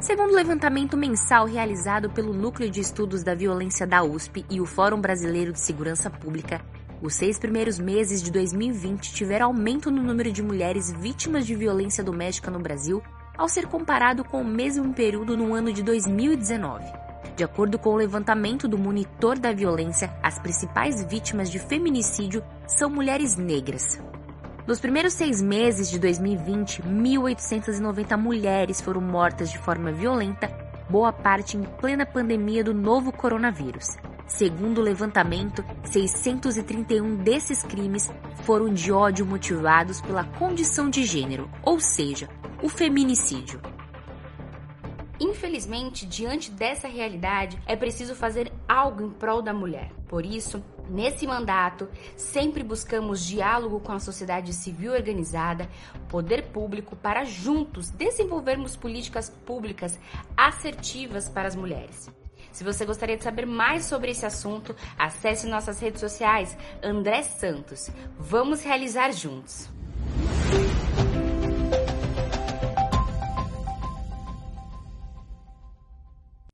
Segundo o levantamento mensal realizado pelo Núcleo de Estudos da Violência da USP e o Fórum Brasileiro de Segurança Pública, os seis primeiros meses de 2020 tiveram aumento no número de mulheres vítimas de violência doméstica no Brasil, ao ser comparado com o mesmo período no ano de 2019. De acordo com o levantamento do Monitor da Violência, as principais vítimas de feminicídio são mulheres negras. Nos primeiros seis meses de 2020, 1.890 mulheres foram mortas de forma violenta, boa parte em plena pandemia do novo coronavírus. Segundo o levantamento, 631 desses crimes foram de ódio motivados pela condição de gênero, ou seja, o feminicídio. Infelizmente, diante dessa realidade, é preciso fazer algo em prol da mulher. Por isso, nesse mandato, sempre buscamos diálogo com a sociedade civil organizada, poder público, para juntos desenvolvermos políticas públicas assertivas para as mulheres. Se você gostaria de saber mais sobre esse assunto, acesse nossas redes sociais André Santos. Vamos realizar juntos.